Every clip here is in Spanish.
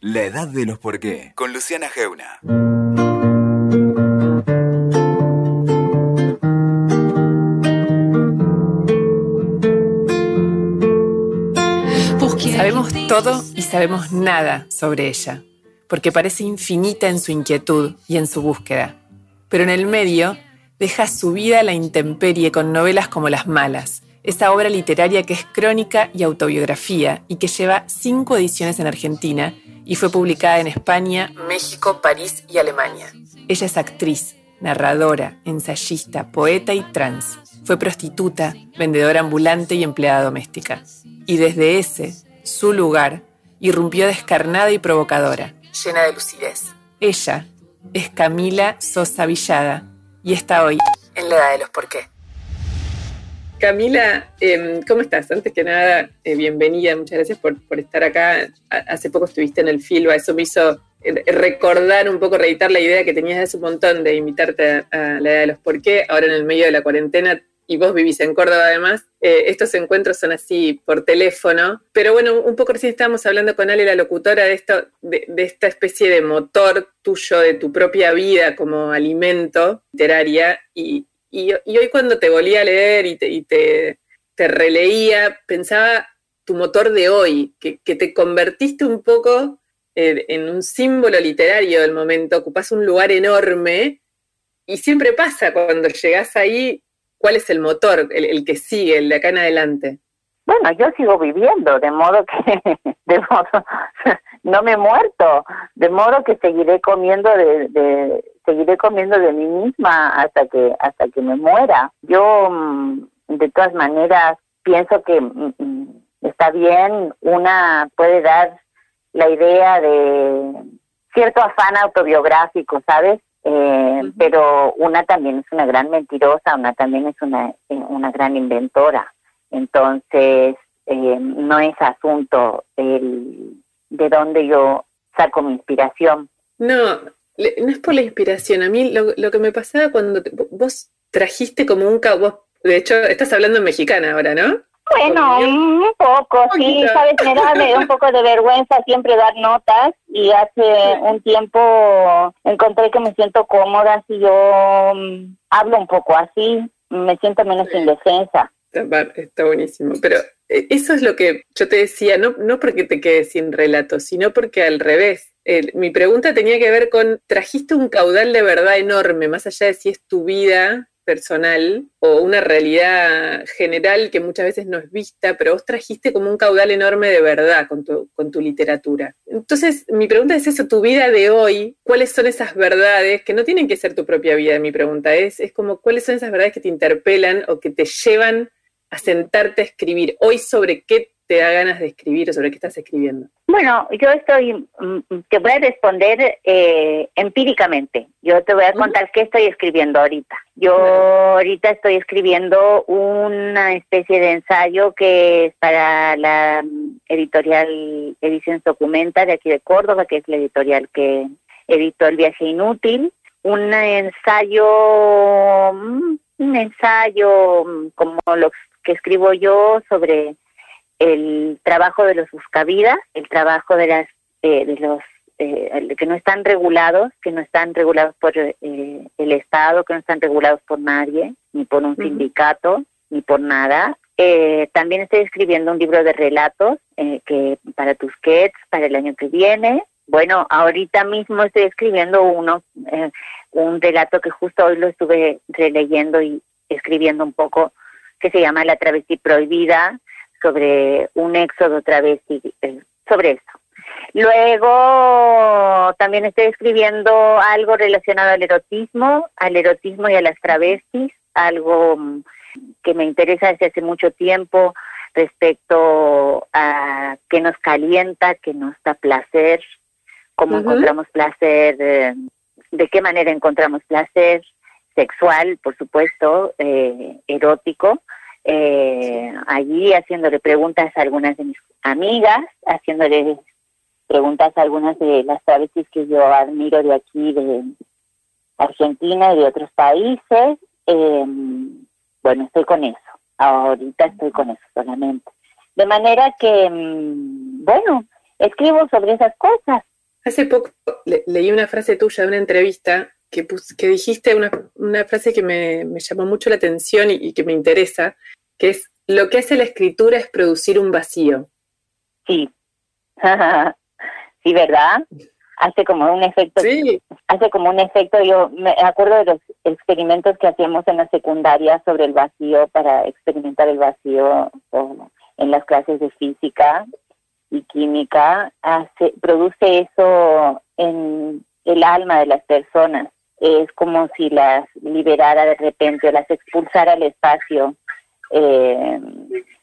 La edad de los por qué, con Luciana Geuna. Sabemos todo y sabemos nada sobre ella, porque parece infinita en su inquietud y en su búsqueda. Pero en el medio deja su vida a la intemperie con novelas como Las Malas, esa obra literaria que es crónica y autobiografía y que lleva cinco ediciones en Argentina y fue publicada en España, México, París y Alemania. Ella es actriz, narradora, ensayista, poeta y trans. Fue prostituta, vendedora ambulante y empleada doméstica. Y desde ese, su lugar, irrumpió descarnada y provocadora, llena de lucidez. Ella es Camila Sosa Villada y está hoy en la edad de los por qué. Camila, em, ¿cómo estás? Antes que nada, eh, bienvenida, muchas gracias por, estar acá. Hace poco estuviste en el FILBA, eso me hizo eh, recordar un poco, reeditar la idea que tenías hace un montón de invitarte a, la edad de los por qué, ahora en el medio de la cuarentena, y vos vivís en Córdoba además, eh, estos encuentros son así por teléfono, pero bueno, un poco recién estábamos hablando con Ale, la locutora, de, esto, de, esta especie de motor tuyo, de tu propia vida como alimento literaria, y, y, hoy cuando te volví a leer y te, te, releía, pensaba tu motor de hoy, que, te convertiste un poco eh, en un símbolo literario del momento, ocupas un lugar enorme y siempre pasa cuando llegas ahí, ¿cuál es el motor, el, que sigue, el de acá en adelante? Bueno, yo sigo viviendo, de modo que de modo, no me he muerto, de modo que seguiré comiendo de, seguiré comiendo de mí misma hasta que hasta que me muera. Yo mm, de todas maneras pienso que mm, mm, está bien, una puede dar la idea de cierto afán autobiográfico, ¿sabes? Eh, pero una también es una gran mentirosa, una también es una, eh, una gran inventora. Entonces, eh, no es asunto el, de dónde yo saco mi inspiración. No, no es por la inspiración. A mí lo, que me pasaba cuando vos trajiste como un vos, de hecho, estás hablando en mexicana ahora, ¿no? Bueno, un poco, sí, sabes, me da, un poco de vergüenza siempre dar notas y hace un tiempo encontré que me siento cómoda si yo mm, hablo un poco así, me siento menos indefensa. Está, buenísimo, pero eh, eso es lo que yo te decía, no, no porque te quedes sin relato, sino porque al revés, mi pregunta tenía que ver con, trajiste un caudal de verdad enorme, más allá de si es tu vida personal o una realidad general que muchas veces no es vista, pero vos trajiste como un caudal enorme de verdad con tu, con tu literatura. Entonces, mi pregunta es eso, tu vida de hoy, ¿cuáles son esas verdades que no tienen que ser tu propia vida? Mi pregunta es, es como, ¿cuáles son esas verdades que te interpelan o que te llevan a sentarte a escribir? Hoy sobre qué te da ganas de escribir o sobre qué estás escribiendo? Bueno, yo estoy, mm, te voy a responder eh, empíricamente. Yo te voy a contar qué estoy escribiendo ahorita. Yo ahorita estoy escribiendo una especie de ensayo que es para la mm, editorial Ediciones Documenta de aquí de Córdoba, que es la editorial que editó El viaje inútil. Un ensayo, mm, un ensayo como lo que escribo yo sobre el trabajo de los buscavidas, el trabajo de las eh, de los eh, que no están regulados, que no están regulados por eh, el Estado, que no están regulados por nadie, ni por un sindicato, ni por nada. también estoy escribiendo un libro de relatos que para Tusquets, para el año que viene. Bueno, ahorita mismo estoy escribiendo uno, un relato que justo hoy lo estuve releyendo y escribiendo un poco, que se llama La travesti prohibida, sobre un éxodo travesti, eh, sobre eso. Luego también estoy escribiendo algo relacionado al erotismo, al erotismo y a las travestis, algo mm, que me interesa desde hace mucho tiempo respecto a qué nos calienta, qué nos da placer, cómo encontramos placer, eh, de qué manera encontramos placer sexual, por supuesto, eh, erótico, eh, allí haciéndole preguntas a algunas de mis amigas, haciéndole preguntas a algunas de las travestis que yo admiro de aquí, de Argentina y de otros países. Em, bueno, estoy con eso. Ahorita estoy con eso solamente. De manera que, em, bueno, escribo sobre esas cosas. Hace poco leí una frase tuya de una entrevista que, que dijiste una, una frase que me, me, llamó mucho la atención y, y, que me interesa, que es, lo que hace la escritura es producir un vacío. Sí, sí, ¿verdad? Hace como un efecto, sí. hace como un efecto, yo me acuerdo de los experimentos que hacíamos en la secundaria sobre el vacío para experimentar el vacío en las clases de física y química, hace, produce eso en el alma de las personas. Es como si las liberara de repente las expulsara al espacio. Eh,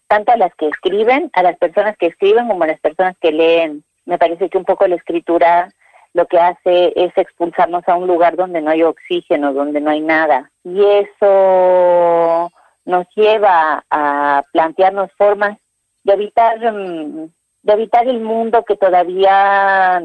tanto a las que escriben, a las personas que escriben como a las personas que leen. Me parece que un poco la escritura lo que hace es expulsarnos a un lugar donde no hay oxígeno, donde no hay nada. Y eso nos lleva a plantearnos formas de habitar, de habitar el mundo que todavía,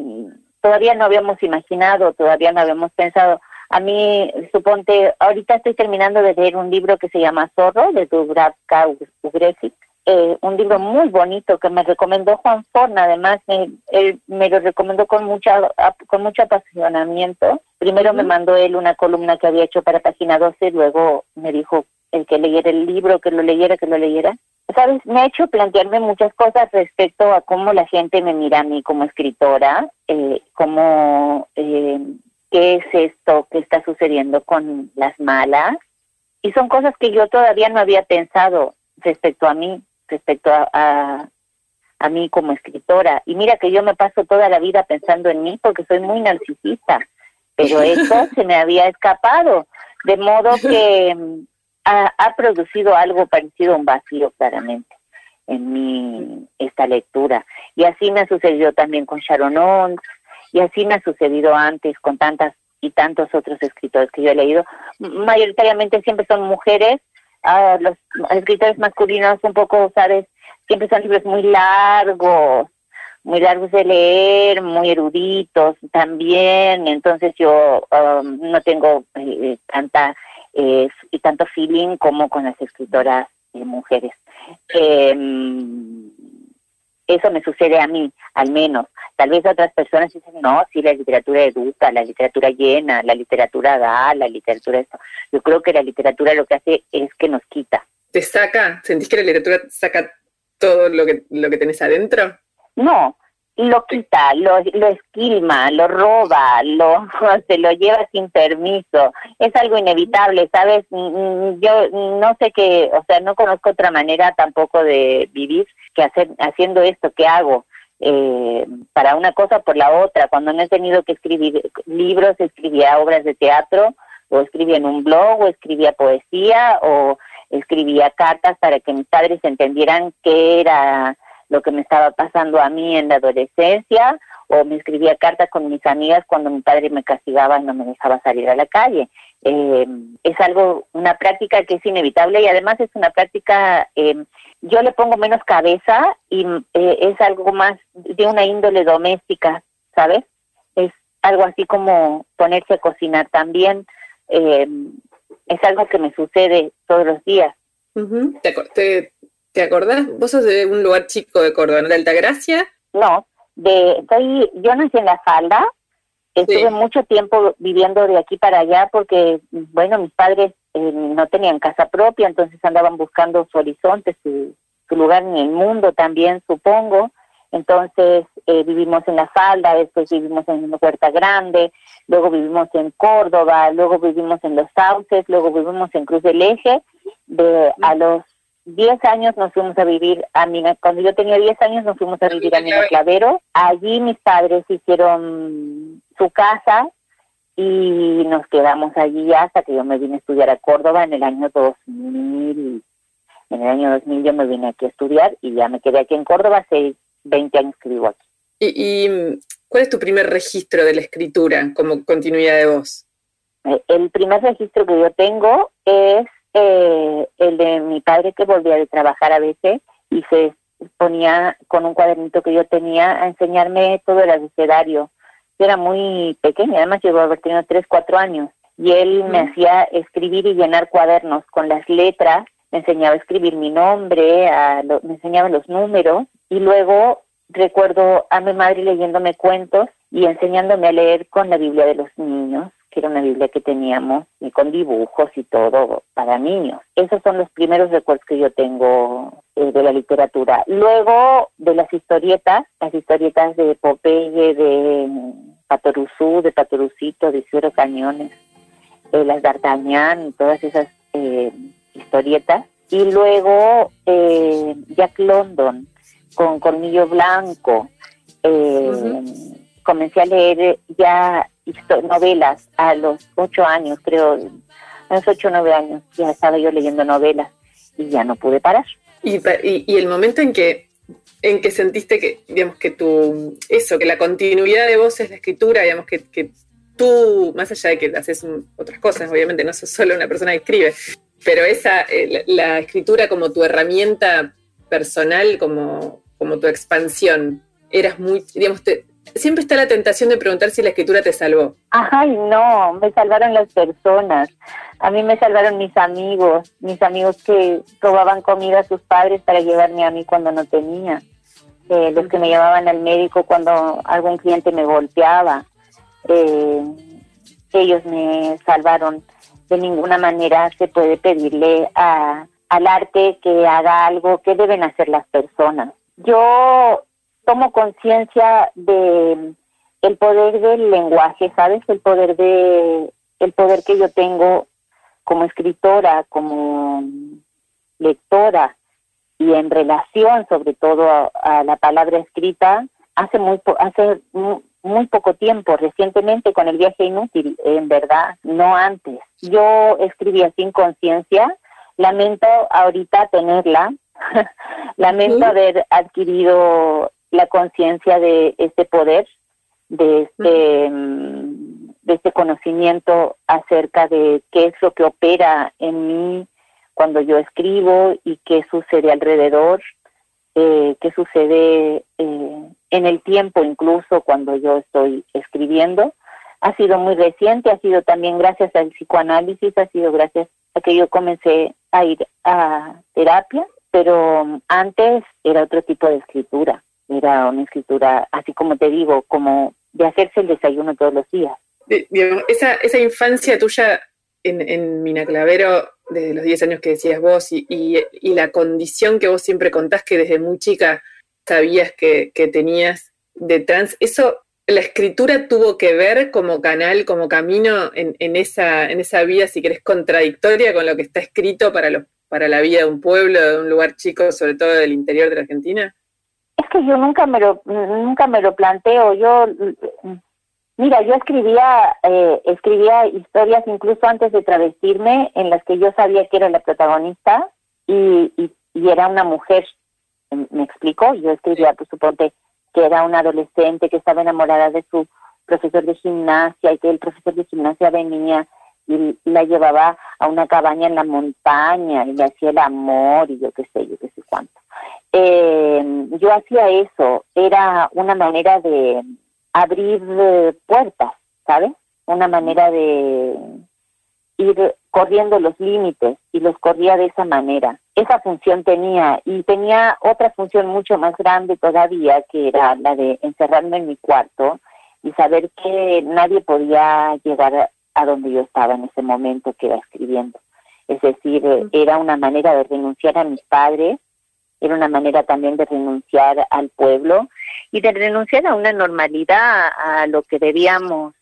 todavía no habíamos imaginado, todavía no habíamos pensado. A mí, suponte, ahorita estoy terminando de leer un libro que se llama Zorro, de Dubravka Ugresic, eh, un libro muy bonito que me recomendó Juan Forna, además me, él me lo recomendó con mucha con mucho apasionamiento. Primero me mandó él una columna que había hecho para Página 12, luego me dijo el que leyera el libro, que lo leyera, que lo leyera. Sabes, me ha hecho plantearme muchas cosas respecto a cómo la gente me mira a mí como escritora, eh, cómo, eh, qué es esto que está sucediendo con las malas. Y son cosas que yo todavía no había pensado respecto a mí respecto a, a, mí como escritora. Y mira que yo me paso toda la vida pensando en mí porque soy muy narcisista, pero eso se me había escapado, de modo que mm, ha, ha producido algo parecido a un vacío claramente en mi esta lectura. Y así me ha sucedido también con Sharon Owens, y así me ha sucedido antes con tantas y tantos otros escritores que yo he leído. Mayoritariamente siempre son mujeres a los escritores masculinos un poco, ¿sabes? Siempre son libros muy largos, muy largos de leer, muy eruditos también, entonces yo um, no tengo eh, tanta eh, y tanto feeling como con las escritoras eh, mujeres. Eso me sucede a mí, al menos. Tal vez otras personas dicen, no, sí, la literatura educa, la literatura llena, la literatura da, la literatura esto. Yo creo que la literatura lo que hace es que nos quita. ¿Te saca? ¿Sentís que la literatura saca todo lo que, lo que tenés adentro? No, lo quita, lo, lo esquilma, lo roba, lo, se lo lleva sin permiso. Es algo inevitable, ¿sabes? Yo no sé qué, o sea, no conozco otra manera tampoco de vivir que hacer, haciendo esto que hago. Eh, para una cosa por la otra. Cuando no he tenido que escribir libros, escribía obras de teatro, o escribía en un blog, o escribía poesía, o escribía cartas para que mis padres entendieran qué era lo que me estaba pasando a mí en la adolescencia, o me escribía cartas con mis amigas cuando mi padre me castigaba y no me dejaba salir a la calle. Eh, es algo, una práctica que es inevitable y además es una práctica, eh, yo le pongo menos cabeza y eh, es algo más de una índole doméstica, ¿sabes? Es algo así como ponerse a cocinar también. es algo que me sucede todos los días. ¿Te, ¿Te acordás? ¿Vos sos de un lugar chico de Córdoba, ¿no? de Altagracia? No, de, estoy, yo nací en La Falda, estuve mucho tiempo viviendo de aquí para allá porque, bueno, mis padres eh, no tenían casa propia, entonces andaban buscando su horizonte, su, su lugar en el mundo también, supongo. Entonces eh, vivimos en La Falda, después vivimos en Huerta Grande, luego vivimos en Córdoba, luego vivimos en Los Sauces, luego vivimos en Cruz del Eje. De, a los 10 años nos fuimos a vivir a Mina, cuando yo tenía 10 años nos fuimos a vivir a Mina Clavero. Allí mis padres hicieron su casa y nos quedamos allí hasta que yo me vine a estudiar a Córdoba en el año 2000. En el año 2000 yo me vine aquí a estudiar y ya me quedé aquí en Córdoba hace 20 años que vivo aquí. ¿Y, y cuál es tu primer registro de la escritura como continuidad de voz? Eh, el primer registro que yo tengo es eh, el de mi padre que volvía de trabajar a veces y se ponía con un cuadernito que yo tenía a enseñarme todo el abecedario. Yo era muy pequeña, además llegó a haber tenido 3, 4 años y él me hacía escribir y llenar cuadernos con las letras, me enseñaba a escribir mi nombre, a me enseñaba los números y luego recuerdo a mi madre leyéndome cuentos y enseñándome a leer con la Biblia de los niños, que era una Biblia que teníamos, y con dibujos y todo para niños. Esos son los primeros recuerdos que yo tengo eh, de la literatura. Luego de las historietas, las historietas de Popeye, de Patoruzú, de Patorucito, de Ciro Cañones, eh, las D'Artagnan, todas esas eh, historietas. Y luego eh, Jack London con Cornillo Blanco. Comencé a leer ya novelas a los ocho años, creo, a los ocho o nueve años, ya estaba yo leyendo novelas y ya no pude parar. Y, y, el momento en que en que sentiste que, digamos, que tu, eso, que la continuidad de vos es la escritura, digamos, que, que tú, más allá de que haces otras cosas, obviamente no sos solo una persona que escribe, pero esa, eh, la, escritura como tu herramienta personal, como, como tu expansión, eras muy, digamos, siempre está la tentación de preguntar si la escritura te salvó. Ay, no, me salvaron las personas. A mí me salvaron mis amigos, mis amigos que robaban comida a sus padres para llevarme a mí cuando no tenía. Eh, los que me llevaban al médico cuando algún cliente me golpeaba. Eh, ellos me salvaron. De ninguna manera se puede pedirle a, al arte que haga algo que deben hacer las personas. Yo tomo conciencia de el poder del lenguaje, ¿sabes? El poder de el poder que yo tengo como escritora, como lectora y en relación sobre todo a, la palabra escrita hace muy hace muy poco tiempo, recientemente con el viaje inútil, en verdad, no antes. Yo escribía sin conciencia, lamento ahorita tenerla, lamento haber adquirido la conciencia de este poder, de este, mm, de este conocimiento acerca de qué es lo que opera en mí cuando yo escribo y qué sucede alrededor, eh, qué sucede eh, en el tiempo incluso cuando yo estoy escribiendo. Ha sido muy reciente, ha sido también gracias al psicoanálisis, ha sido gracias a que yo comencé a ir a terapia, pero antes era otro tipo de escritura, era una escritura, así como te digo, como de hacerse el desayuno todos los días. Esa, esa infancia tuya en, en Minaclavero, desde los 10 años que decías vos, y, y, la condición que vos siempre contás que desde muy chica sabías que, tenías de trans, eso, la escritura tuvo que ver como canal, como camino en, en, esa, en esa vida, si querés, contradictoria con lo que está escrito para, los, para la vida de un pueblo, de un lugar chico, sobre todo del interior de la Argentina? Es que yo nunca me lo, nunca me lo planteo. Yo, mira, yo escribía, eh, escribía historias incluso antes de travestirme, en las que yo sabía que era la protagonista y, y, y era una mujer me explico, yo escribía, pues suponte que era una adolescente que estaba enamorada de su profesor de gimnasia y que el profesor de gimnasia venía y la llevaba a una cabaña en la montaña y le hacía el amor y yo qué sé, yo qué sé cuánto. Eh, yo hacía eso, era una manera de abrir eh, puertas, ¿sabes? Una manera de ir corriendo los límites y los corría de esa manera. Esa función tenía y tenía otra función mucho más grande todavía, que era la de encerrarme en mi cuarto y saber que nadie podía llegar a donde yo estaba en ese momento que iba escribiendo. Es decir, era una manera de renunciar a mis padres, era una manera también de renunciar al pueblo y de renunciar a una normalidad, a lo que debíamos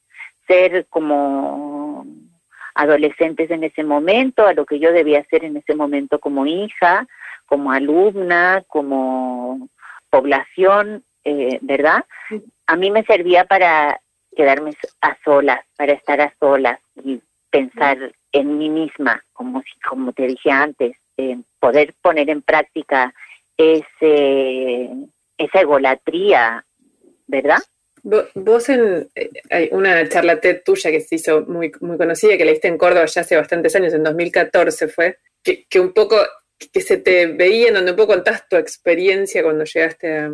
ser como adolescentes en ese momento, a lo que yo debía hacer en ese momento como hija, como alumna, como población, eh, ¿verdad? A mí me servía para quedarme a solas, para estar a solas y pensar en mí misma, como, como te dije antes, poder poner en práctica ese, esa egolatría, ¿verdad? Vos en eh, hay una charla TED tuya que se hizo muy, muy conocida, que la diste en Córdoba ya hace bastantes años, en 2014 fue, que, que un poco, que se te veía, en donde un poco contás tu experiencia cuando llegaste a,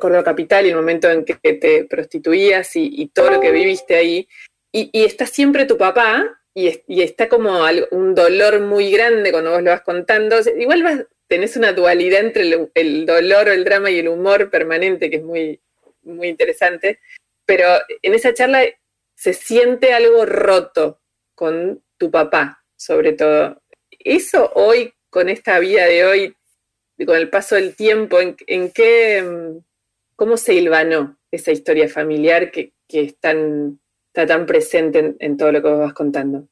Córdoba Capital y el momento en que te prostituías y, todo lo que viviste ahí. Y, y está siempre tu papá y, y está como un dolor muy grande cuando vos lo vas contando. Igual vas, tenés una dualidad entre el, dolor o el drama y el humor permanente, que es muy, muy interesante, pero en esa charla se siente algo roto con tu papá, sobre todo. Eso hoy, con esta vida de hoy, con el paso del tiempo, ¿en, qué, cómo se hilvanó esa historia familiar que, está tan presente en, todo lo que vos vas contando?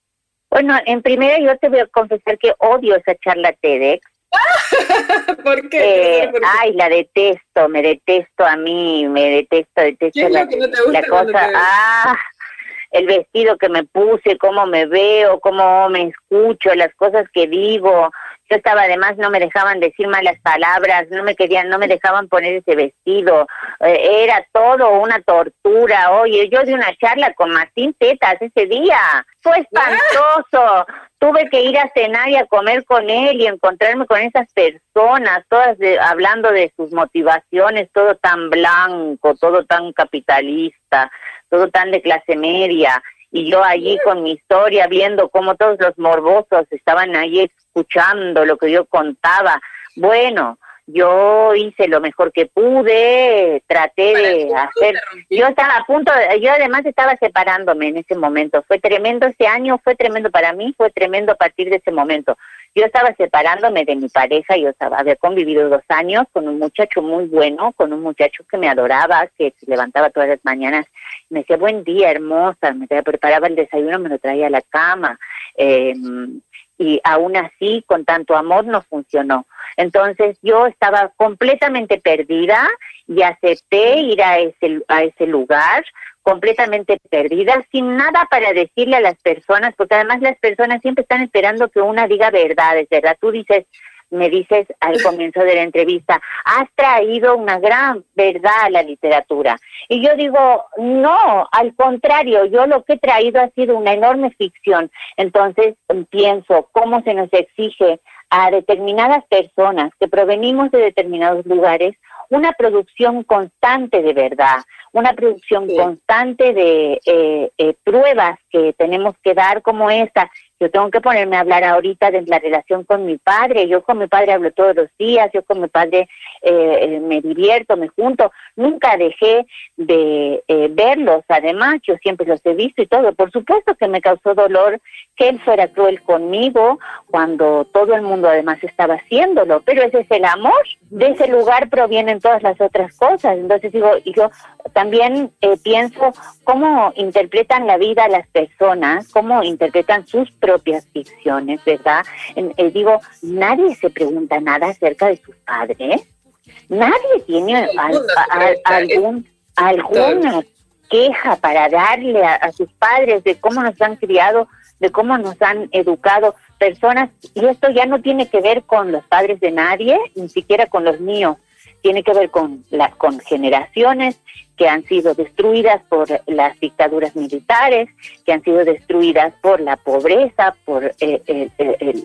Bueno, en primera yo te voy a confesar que odio esa charla TEDx. ¿Por qué? Eh, ay, la detesto, me detesto a mí, me detesto, detesto la, la cosa. Ah, el vestido que me puse, cómo me veo, cómo me escucho, las cosas que digo. Yo estaba además, no me dejaban decir malas palabras, no me querían, no me dejaban poner ese vestido. Eh, era todo una tortura. Oye, yo di una charla con Martín Tetas ese día. Fue espantoso. Tuve que ir a cenar y a comer con él y encontrarme con esas personas, todas hablando de sus motivaciones, todo tan blanco, todo tan capitalista todo tan de clase media, y yo allí con mi historia viendo cómo todos los morbosos estaban ahí escuchando lo que yo contaba. Bueno, yo hice lo mejor que pude, traté de hacer, yo estaba a punto, yo además estaba separándome en ese momento, fue tremendo ese año, fue tremendo para mí, fue tremendo a partir de ese momento. Yo estaba separándome de mi pareja, yo estaba, había convivido dos años con un muchacho muy bueno, con un muchacho que me adoraba, que se levantaba todas las mañanas, me decía, buen día, hermosa, me preparaba el desayuno, me lo traía a la cama, eh, y aún así, con tanto amor, no funcionó. Entonces yo estaba completamente perdida y acepté ir a ese, a ese lugar completamente perdida, sin nada para decirle a las personas, porque además las personas siempre están esperando que una diga verdades, ¿verdad? Tú dices, me dices al comienzo de la entrevista, has traído una gran verdad a la literatura. Y yo digo, no, al contrario, yo lo que he traído ha sido una enorme ficción. Entonces pienso cómo se nos exige a determinadas personas que provenimos de determinados lugares una producción constante de verdad, una producción constante de eh, eh, pruebas que tenemos que dar como esta. Yo tengo que ponerme a hablar ahorita de la relación con mi padre. Yo con mi padre hablo todos los días, yo con mi padre eh, me divierto, me junto. Nunca dejé de verlos, además, yo siempre los he visto y todo. Por supuesto que me causó dolor que él fuera cruel conmigo cuando todo el mundo además estaba haciéndolo, pero ese es el amor. De ese lugar provienen todas las otras cosas. Entonces digo, y yo también eh, pienso cómo interpretan la vida las personas, cómo interpretan sus propias ficciones, ¿verdad? Eh, digo, nadie se pregunta nada acerca de sus padres, nadie tiene algún, alguna queja para darle a, sus padres de cómo nos han criado, de cómo nos han educado personas, y esto ya no tiene que ver con los padres de nadie, ni siquiera con los míos, tiene que ver con las con generaciones que han sido destruidas por las dictaduras militares, que han sido destruidas por la pobreza, por eh, el,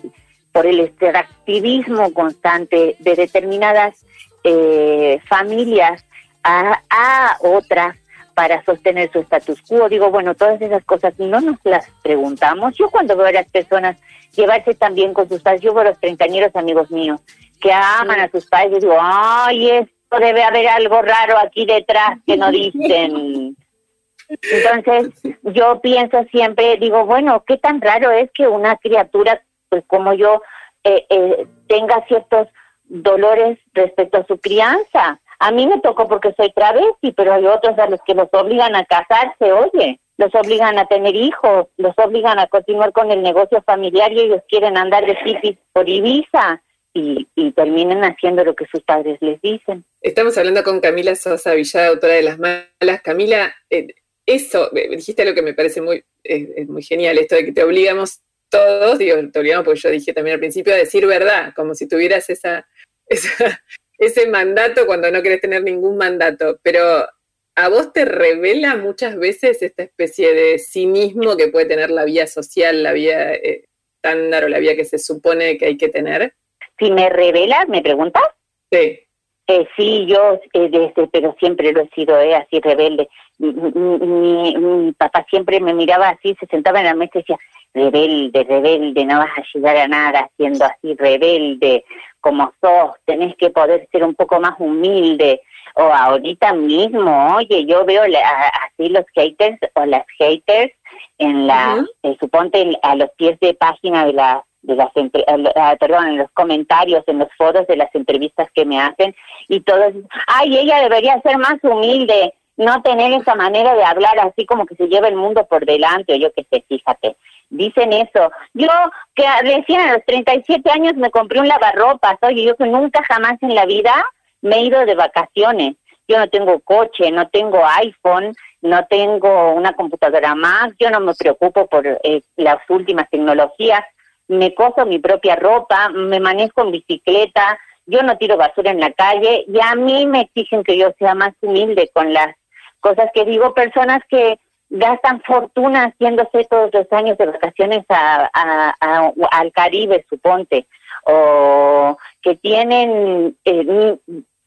por el extractivismo constante de determinadas eh, familias a, otras para sostener su status quo. Digo, bueno, todas esas cosas no nos las preguntamos. Yo cuando veo a las personas llevarse también con sus padres, yo veo a los treintañeros amigos míos que aman a sus padres, y digo, ay, esto debe haber algo raro aquí detrás que no dicen. Entonces, yo pienso siempre, digo, bueno, qué tan raro es que una criatura pues como yo eh, eh, tenga ciertos dolores respecto a su crianza. A mí me tocó porque soy travesti, pero hay otros a los que los obligan a casarse, oye, los obligan a tener hijos, los obligan a continuar con el negocio familiar y ellos quieren andar de hippies por Ibiza y, y terminan haciendo lo que sus padres les dicen. Estamos hablando con Camila Sosa Villada, autora de Las Malas. Camila, eh, eso, eh, dijiste lo que me parece muy, muy genial, esto de que te obligamos todos, digo, te obligamos porque yo dije también al principio a decir verdad, como si tuvieras esa, ese mandato cuando no querés tener ningún mandato, pero a vos te revela muchas veces esta especie de cinismo que puede tener la vía social, la vía eh, estándar o la vía que se supone que hay que tener. Si me revela, ¿me preguntas? Sí. Eh, sí, yo, eh, desde, pero siempre lo he sido, eh, así rebelde. Mi, mi, papá siempre me miraba así, se sentaba en la mesa y decía, rebelde, rebelde, no vas a llegar a nada siendo así rebelde como sos, tenés que poder ser un poco más humilde. O ahorita mismo, oye, yo veo así los haters o las haters en la, eh, suponte a los pies de página de las de las ah, perdón, en los comentarios, en los foros de las entrevistas que me hacen y todos, ay, ella debería ser más humilde, no tener esa manera de hablar así como que se lleva el mundo por delante o yo qué sé, fíjate. Dicen eso. Yo que recién a los 37 años me compré un lavarropas, oye, yo que nunca jamás en la vida me he ido de vacaciones. Yo no tengo coche, no tengo iPhone, no tengo una computadora más, yo no me preocupo por eh, las últimas tecnologías, me coso mi propia ropa, me manejo en bicicleta, yo no tiro basura en la calle y a mí me exigen que yo sea más humilde con las cosas que digo, personas que gastan fortuna haciéndose todos los años de vacaciones a, al Caribe, suponte, o que tienen eh,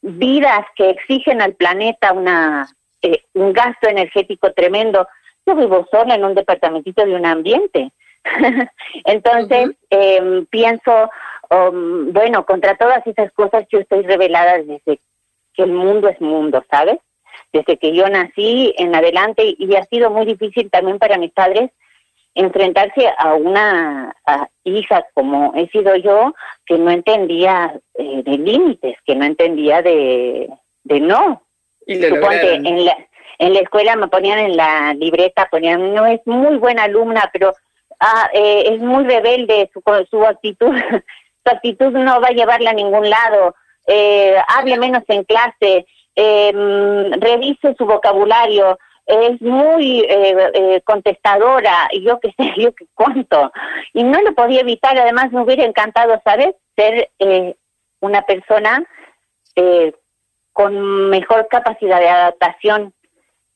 vidas que exigen al planeta una eh, un gasto energético tremendo. Yo vivo sola en un departamentito de un ambiente. Entonces, em, pienso, um, bueno, contra todas esas cosas yo estoy revelada desde que el mundo es mundo, ¿sabes? Desde que yo nací en adelante y ha sido muy difícil también para mis padres enfrentarse a una hija como he sido yo, que no entendía eh, de límites, que no entendía de, de no. Y Suponte, en la, en la escuela me ponían en la libreta, ponían, no es muy buena alumna, pero ah, eh, es muy rebelde su, su actitud, su actitud no va a llevarla a ningún lado, eh, hable menos en clase, eh, revise su vocabulario, es muy eh, eh, contestadora, yo qué sé, yo qué cuánto, y no lo podía evitar, además me hubiera encantado, ¿sabes?, ser eh, una persona eh, con mejor capacidad de adaptación,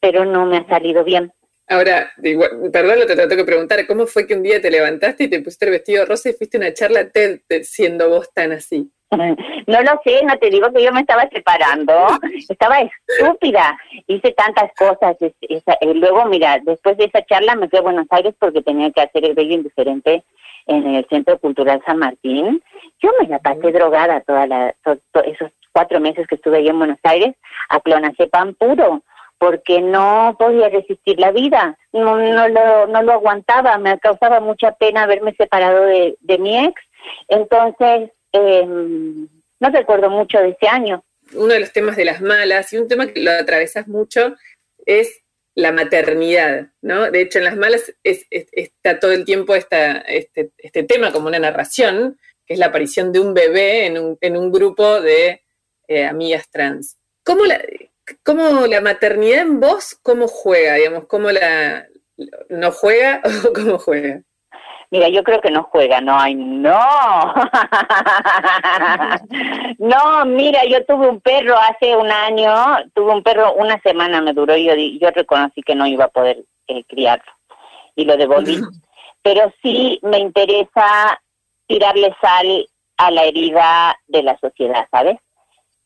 pero no me ha salido bien. Ahora, perdón, te tengo que preguntar, ¿cómo fue que un día te levantaste y te pusiste el vestido rosa y fuiste a una charla TED siendo vos tan así? No lo sé, no te digo que yo me estaba separando, estaba estúpida, hice tantas cosas. y luego, mira, después de esa charla me fui a Buenos Aires porque tenía que hacer el bello indiferente en el Centro Cultural San Martín. Yo me la pasé drogada toda la, esos cuatro meses que estuve ahí en Buenos Aires a clonazepam puro porque no podía resistir la vida, no, no, lo, no lo aguantaba, me causaba mucha pena haberme separado de, mi ex. Entonces, eh, no recuerdo mucho de ese año. Uno de los temas de las malas, y un tema que lo atravesas mucho, es la maternidad, ¿no? De hecho, en las malas está todo el tiempo esta, este, este, tema como una narración, que es la aparición de un bebé en un, en un grupo de eh, amigas trans. ¿Cómo la, ¿Cómo la maternidad en vos, cómo juega, digamos? ¿Cómo la, no juega o cómo juega? Mira, yo creo que no juega, no, ay, no. no, mira, yo tuve un perro hace un año, tuve un perro, una semana me duró y yo, yo reconocí que no iba a poder eh, criarlo y lo devolví. Pero sí me interesa tirarle sal a la herida de la sociedad, ¿sabes?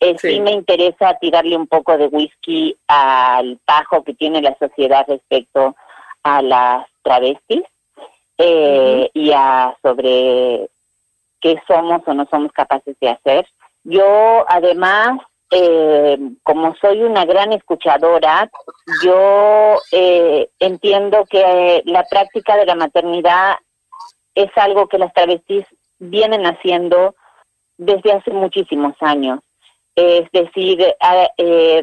Eh, sí. me interesa tirarle un poco de whisky al pajo que tiene la sociedad respecto a las travestis eh, y a sobre qué somos o no somos capaces de hacer. Yo además, eh, como soy una gran escuchadora, yo eh, entiendo que la práctica de la maternidad es algo que las travestis vienen haciendo desde hace muchísimos años. Es decir, eh,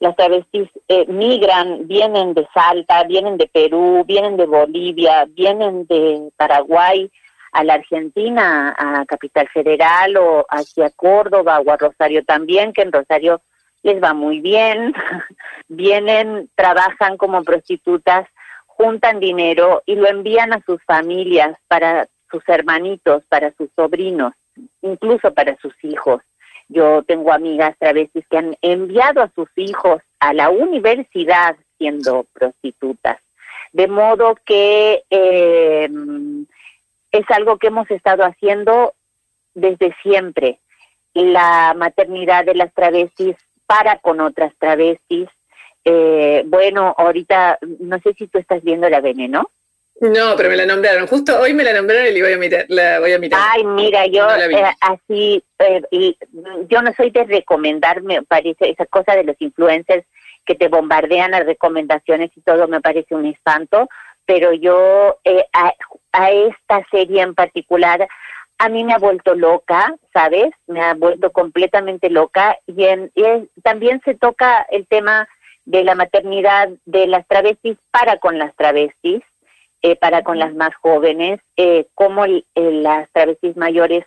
las travestis eh, migran, vienen de Salta, vienen de Perú, vienen de Bolivia, vienen de Paraguay a la Argentina, a Capital Federal o hacia Córdoba o a Rosario también, que en Rosario les va muy bien, vienen, trabajan como prostitutas, juntan dinero y lo envían a sus familias, para sus hermanitos, para sus sobrinos, incluso para sus hijos. Yo tengo amigas travestis que han enviado a sus hijos a la universidad siendo prostitutas. De modo que eh, es algo que hemos estado haciendo desde siempre. La maternidad de las travestis para con otras travestis. Eh, bueno, ahorita no sé si tú estás viendo la veneno. No, pero me la nombraron. Justo hoy me la nombraron y la voy a mirar. La voy a mirar. Ay, mira, yo eh, así, eh, y yo no soy de recomendarme, parece esa cosa de los influencers que te bombardean las recomendaciones y todo me parece un espanto, pero yo eh, a, esta serie en particular a mí me ha vuelto loca, ¿sabes? Me ha vuelto completamente loca y, en, también se toca el tema de la maternidad de las travestis para con las travestis eh, para con las más jóvenes, eh, cómo las travestis mayores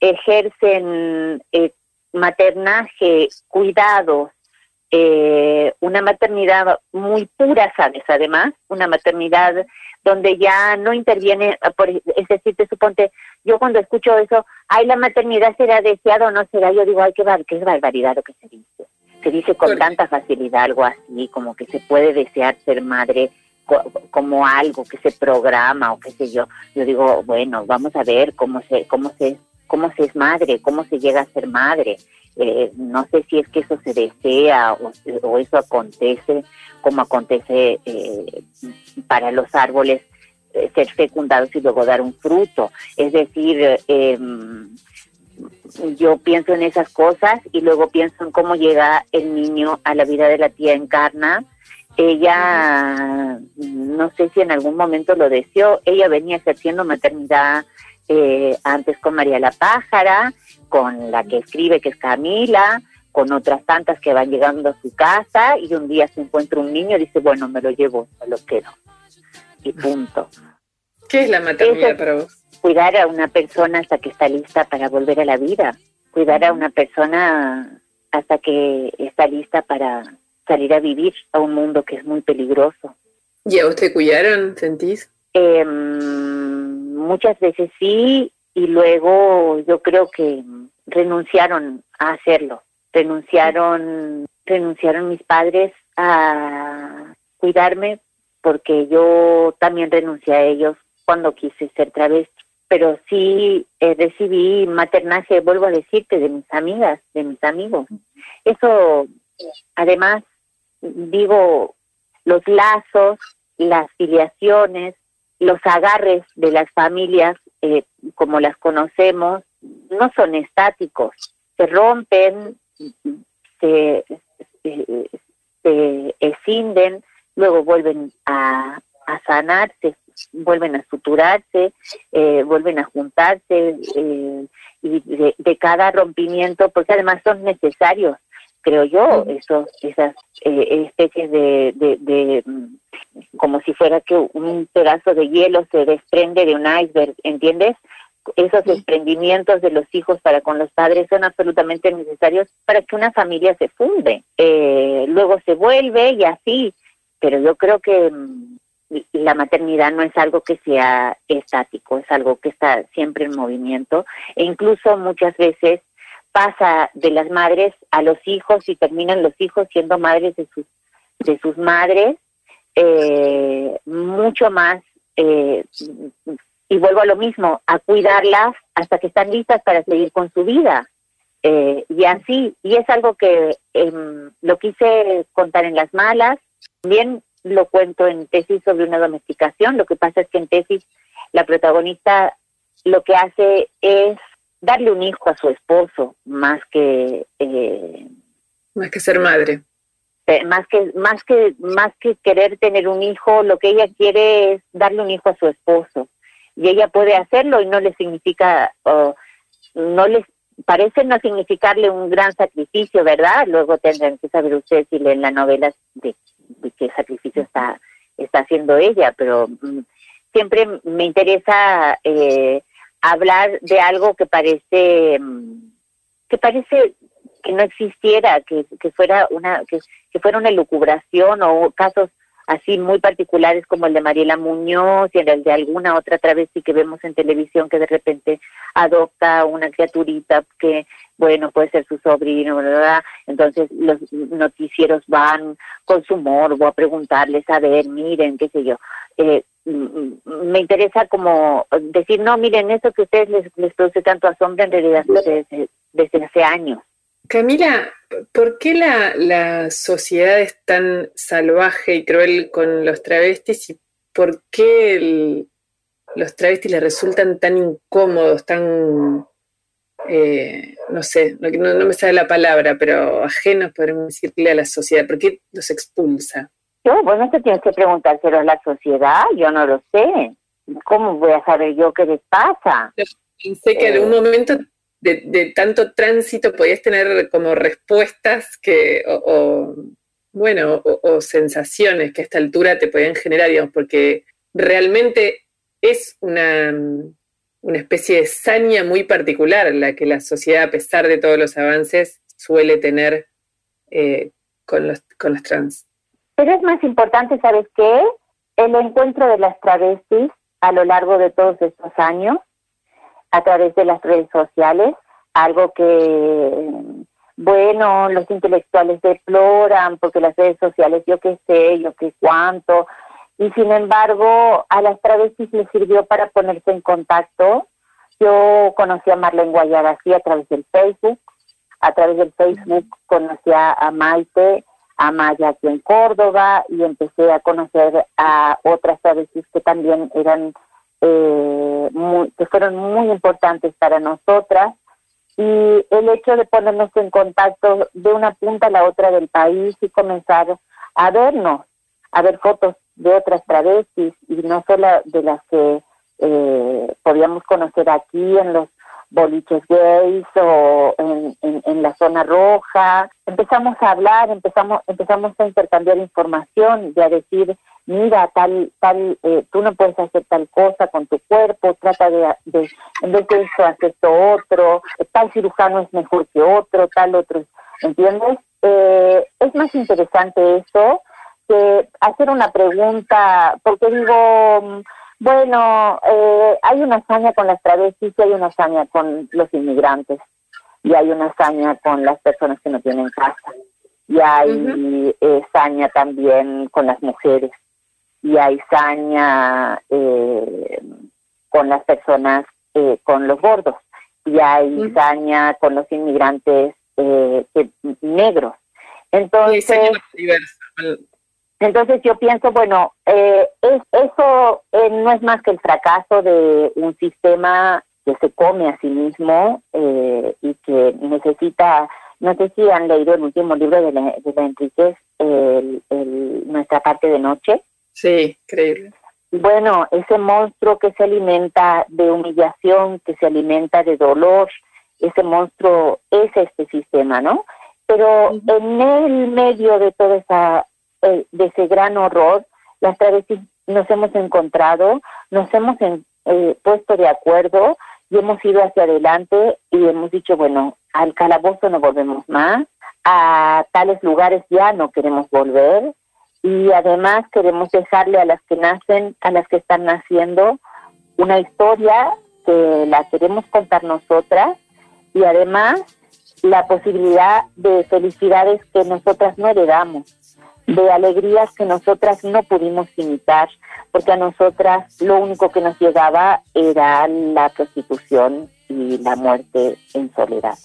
ejercen eh, maternaje, cuidados, eh, una maternidad muy pura, ¿sabes? Además, una maternidad donde ya no interviene, por, es decir, te suponte, yo cuando escucho eso, ay, la maternidad será deseada o no será, yo digo, ay, qué, qué barbaridad lo que se dice. Se dice con tanta facilidad algo así, como que se puede desear ser madre como algo que se programa o qué sé yo. Yo digo, bueno, vamos a ver cómo se, cómo se, cómo se es madre, cómo se llega a ser madre. Eh, no sé si es que eso se desea o, eso acontece como acontece eh, para los árboles eh, ser fecundados y luego dar un fruto. Es decir, em, yo pienso en esas cosas y luego pienso en cómo llega el niño a la vida de la tía encarna ella, no sé si en algún momento lo deseó, ella venía ejerciendo maternidad eh, antes con María la Pájara, con la que escribe que es Camila, con otras tantas que van llegando a su casa y un día se encuentra un niño y dice, bueno, me lo llevo, me lo quedo. Y punto. ¿Qué es la maternidad para vos? Cuidar a una persona hasta que está lista para volver a la vida. Cuidar a una persona hasta que está lista para salir a vivir a un mundo que es muy peligroso. ¿Y a usted cuidaron, sentís? Em, muchas veces sí, y luego yo creo que renunciaron a hacerlo. Renunciaron, renunciaron mis padres a cuidarme porque yo también renuncié a ellos cuando quise ser travesti. Pero sí eh, recibí maternaje, vuelvo a decirte, de mis amigas, de mis amigos. Eso, además, digo, los lazos, las filiaciones, los agarres de las familias eh, como las conocemos, no son estáticos, se rompen, se, se, escinden, luego vuelven a, sanarse, vuelven a suturarse, eh, vuelven a juntarse, eh, y de, de, cada rompimiento, porque además son necesarios creo yo, esos, esas eh, especies de, de, mm, como si fuera que un pedazo de hielo se desprende de un iceberg, ¿entiendes? Esos desprendimientos de los hijos para con los padres son absolutamente necesarios para que una familia se funde. Eh, luego se vuelve y así, pero yo creo que mm, la maternidad no es algo que sea estático, es algo que está siempre en movimiento e incluso muchas veces pasa de las madres a los hijos y terminan los hijos siendo madres de sus, de sus madres, eh, mucho más, eh, y vuelvo a lo mismo, a cuidarlas hasta que están listas para seguir con su vida. Eh, y así, y es algo que em, lo quise contar en las malas, también lo cuento en tesis sobre una domesticación, lo que pasa es que en tesis la protagonista lo que hace es darle un hijo a su esposo más que eh, más que ser madre. eh, más que más que más que querer tener un hijo lo que ella quiere es darle un hijo a su esposo. Y ella puede hacerlo y no le significa no les parece no significarle un gran sacrificio verdad luego tendrán que saber ustedes si leen la novela de, qué sacrificio está está haciendo ella pero mm, siempre me interesa eh, hablar de algo que parece mm, que parece que no existiera, que, que fuera una que, fuera una elucubración o casos así muy particulares como el de Mariela Muñoz y el de alguna otra travesti que vemos en televisión que de repente adopta una criaturita que, bueno, puede ser su sobrino, ¿verdad? Entonces los noticieros van con su morbo a preguntarles, a ver, miren, qué sé yo. Eh, me interesa como decir, no, miren, eso que a ustedes les, les produce tanto asombro en realidad desde, desde hace años. Camila, ¿por qué la, la, sociedad es tan salvaje y cruel con los travestis y por qué los travestis les resultan tan incómodos, tan, eh, no sé, no, no, me sale la palabra, pero ajenos, podemos decirle, a la sociedad. ¿Por qué los expulsa? No, bueno, te tienes que preguntárselo a la sociedad, yo no lo sé. ¿Cómo voy a saber yo qué les pasa? pensé que en algún eh. momento de, tanto tránsito podías tener como respuestas que, o, bueno, o, sensaciones que a esta altura te podían generar, digamos, porque realmente es una, una especie de saña muy particular la que la sociedad, a pesar de todos los avances, suele tener eh, con, los, con los trans. Pero es más importante, ¿sabes qué? El encuentro de las travestis a lo largo de todos estos años a través de las redes sociales, algo que, bueno, los intelectuales deploran porque las redes sociales, yo qué sé, yo qué cuánto, y sin embargo a las travestis les sirvió para ponerse en contacto. Yo conocí a Marlene Guayaba a través del Facebook, a través del Facebook conocí a Maite, a Maya aquí en Córdoba y empecé a conocer a otras travestis que también eran eh, que fueron muy importantes para nosotras y el hecho de ponernos en contacto de una punta a la otra del país y comenzar a vernos, a ver fotos de otras travestis y no solo de las que eh, podíamos conocer aquí en los boliches gays o en, en, la zona roja. Empezamos a hablar, empezamos, empezamos a intercambiar información y a decir, mira, tal, tal, eh, tú no puedes hacer tal cosa con tu cuerpo, trata de, de en vez de eso, hacer esto otro, tal cirujano es mejor que otro, tal otro, ¿entiendes? Eh, es más interesante eso que hacer una pregunta, porque digo, bueno, eh, hay una hazaña con las travestis y hay una hazaña con los inmigrantes y hay una hazaña con las personas que no tienen casa y hay hazaña también con las mujeres y hay hazaña eh, con las personas, eh, con los gordos y hay con los inmigrantes eh, negros. Entonces, entonces yo pienso, bueno, eh, es, eso eh, no es más que el fracaso de un sistema que se come a sí mismo eh, y que necesita, no sé si han leído el último libro de la, de Enríquez, el, Nuestra parte de noche. Sí, increíble. Bueno, ese monstruo que se alimenta de humillación, que se alimenta de dolor, ese monstruo es este sistema, ¿no? Pero en el medio de toda esa eh, de ese gran horror, las travestis nos hemos encontrado, nos hemos eh, puesto de acuerdo y hemos ido hacia adelante y hemos dicho, bueno, al calabozo no volvemos más, a tales lugares ya no queremos volver y además queremos dejarle a las que nacen, a las que están naciendo, una historia que la queremos contar nosotras y además la posibilidad de felicidades que nosotras no heredamos de alegrías que nosotras no pudimos imitar, porque a nosotras lo único que nos llegaba era la prostitución y la muerte en soledad.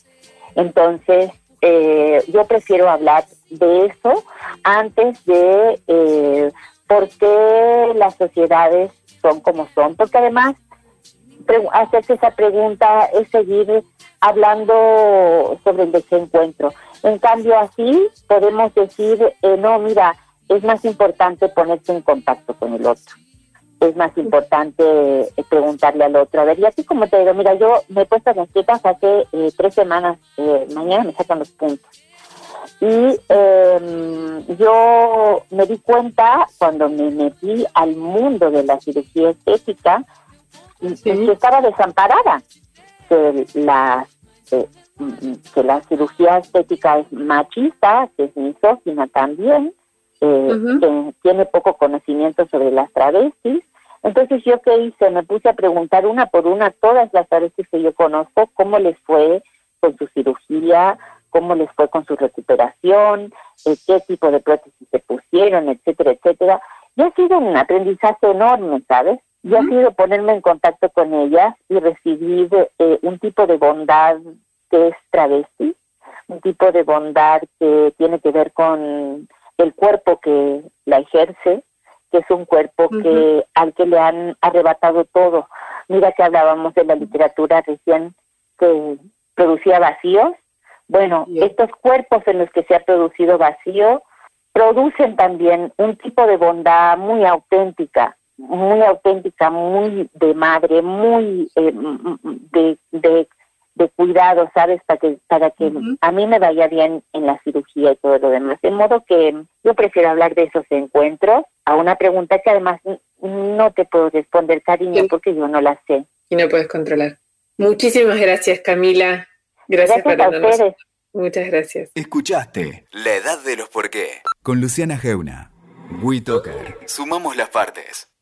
Entonces, eh, yo prefiero hablar de eso antes de eh, por qué las sociedades son como son, porque además hacerse esa pregunta es seguir hablando sobre el desencuentro. En cambio, así podemos decir, eh, no, mira, es más importante ponerse en contacto con el otro. Es más importante eh, preguntarle al otro. A ver, y así como te digo, mira, yo me he puesto las tetas hace eh, tres semanas, mañana me sacan los puntos. Y em, yo me di cuenta cuando me metí al mundo de la cirugía estética que estaba desamparada, que la que la cirugía estética es machista, que es misógina también, eh, que tiene poco conocimiento sobre las travestis. Entonces yo qué hice, me puse a preguntar una por una todas las travestis que yo conozco, cómo les fue con su cirugía, cómo les fue con su recuperación, eh, qué tipo de prótesis se pusieron, etcétera, etcétera. Y ha sido un aprendizaje enorme, ¿sabes? Y ha sido ponerme en contacto con ellas y recibir eh, un tipo de bondad que es travesti, un tipo de bondad que tiene que ver con el cuerpo que la ejerce que es un cuerpo que al que le han arrebatado todo. Mira que hablábamos de la literatura recién que producía vacíos. Bueno, estos cuerpos en los que se ha producido vacío producen también un tipo de bondad muy auténtica, muy auténtica, muy de madre, muy eh, de, de, cuidado, ¿sabes? Para que, para que a mí me vaya bien en la cirugía y todo lo demás. De modo que yo prefiero hablar de esos encuentros a una pregunta que además no te puedo responder, cariño, porque yo no la sé. Y no puedes controlar. Muchísimas gracias, Camila. Gracias, por a ustedes. Muchas gracias. Escuchaste La Edad de los Por qué con Luciana Geuna. WeToker. Sumamos las partes.